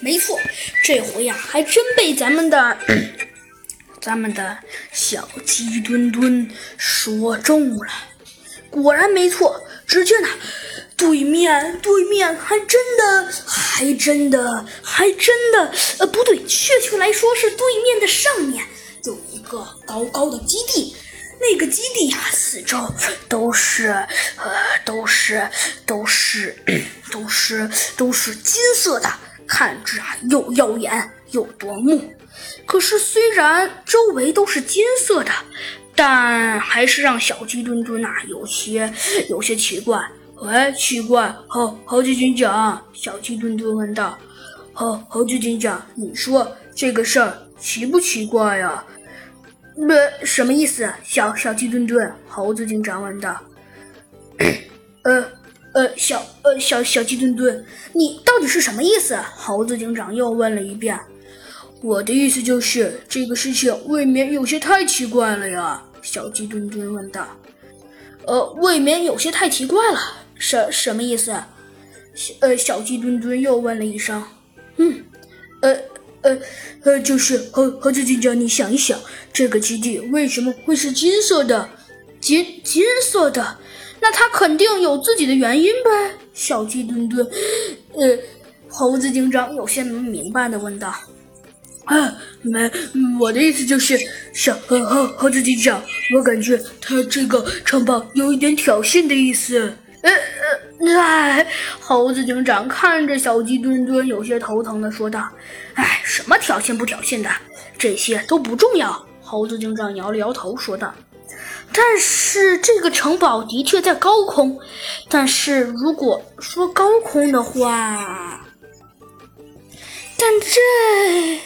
没错，这回呀，还真被咱们的 咱们的小鸡墩墩说中了。果然没错，只见呢，对面对面还真的还真的还真的，呃，不对，确切来说是对面的上面有一个高高的基地。那个基地呀，四周都是，呃，都是，都是，都是，都是金色的，看着啊又耀眼又夺目。可是虽然周围都是金色的，但还是让小鸡墩墩呐有些有些奇怪。喂，奇怪，猴猴子警长，小鸡墩墩问道。猴猴子警长，你说这个事儿奇不奇怪呀？不，什么意思？小小鸡墩墩，猴子警长问道。呃呃，小呃小小鸡墩墩，你到底是什么意思？猴子警长又问了一遍。我的意思就是这个事情未免有些太奇怪了呀。小鸡墩墩问道。呃，未免有些太奇怪了，什什么意思？呃小鸡墩墩又问了一声。嗯，呃。呃呃，就是猴猴子警长，你想一想，这个基地为什么会是金色的？金金色的，那他肯定有自己的原因呗。小鸡墩墩，呃，猴子警长有些不明白的问道：“啊，没，我的意思就是，小猴猴猴子警长，我感觉他这个城堡有一点挑衅的意思。”呃呃，哎，猴子警长看着小鸡墩墩，有些头疼的说道：“哎，什么挑衅不挑衅的，这些都不重要。”猴子警长摇了摇头说道：“但是这个城堡的确在高空，但是如果说高空的话，但这……”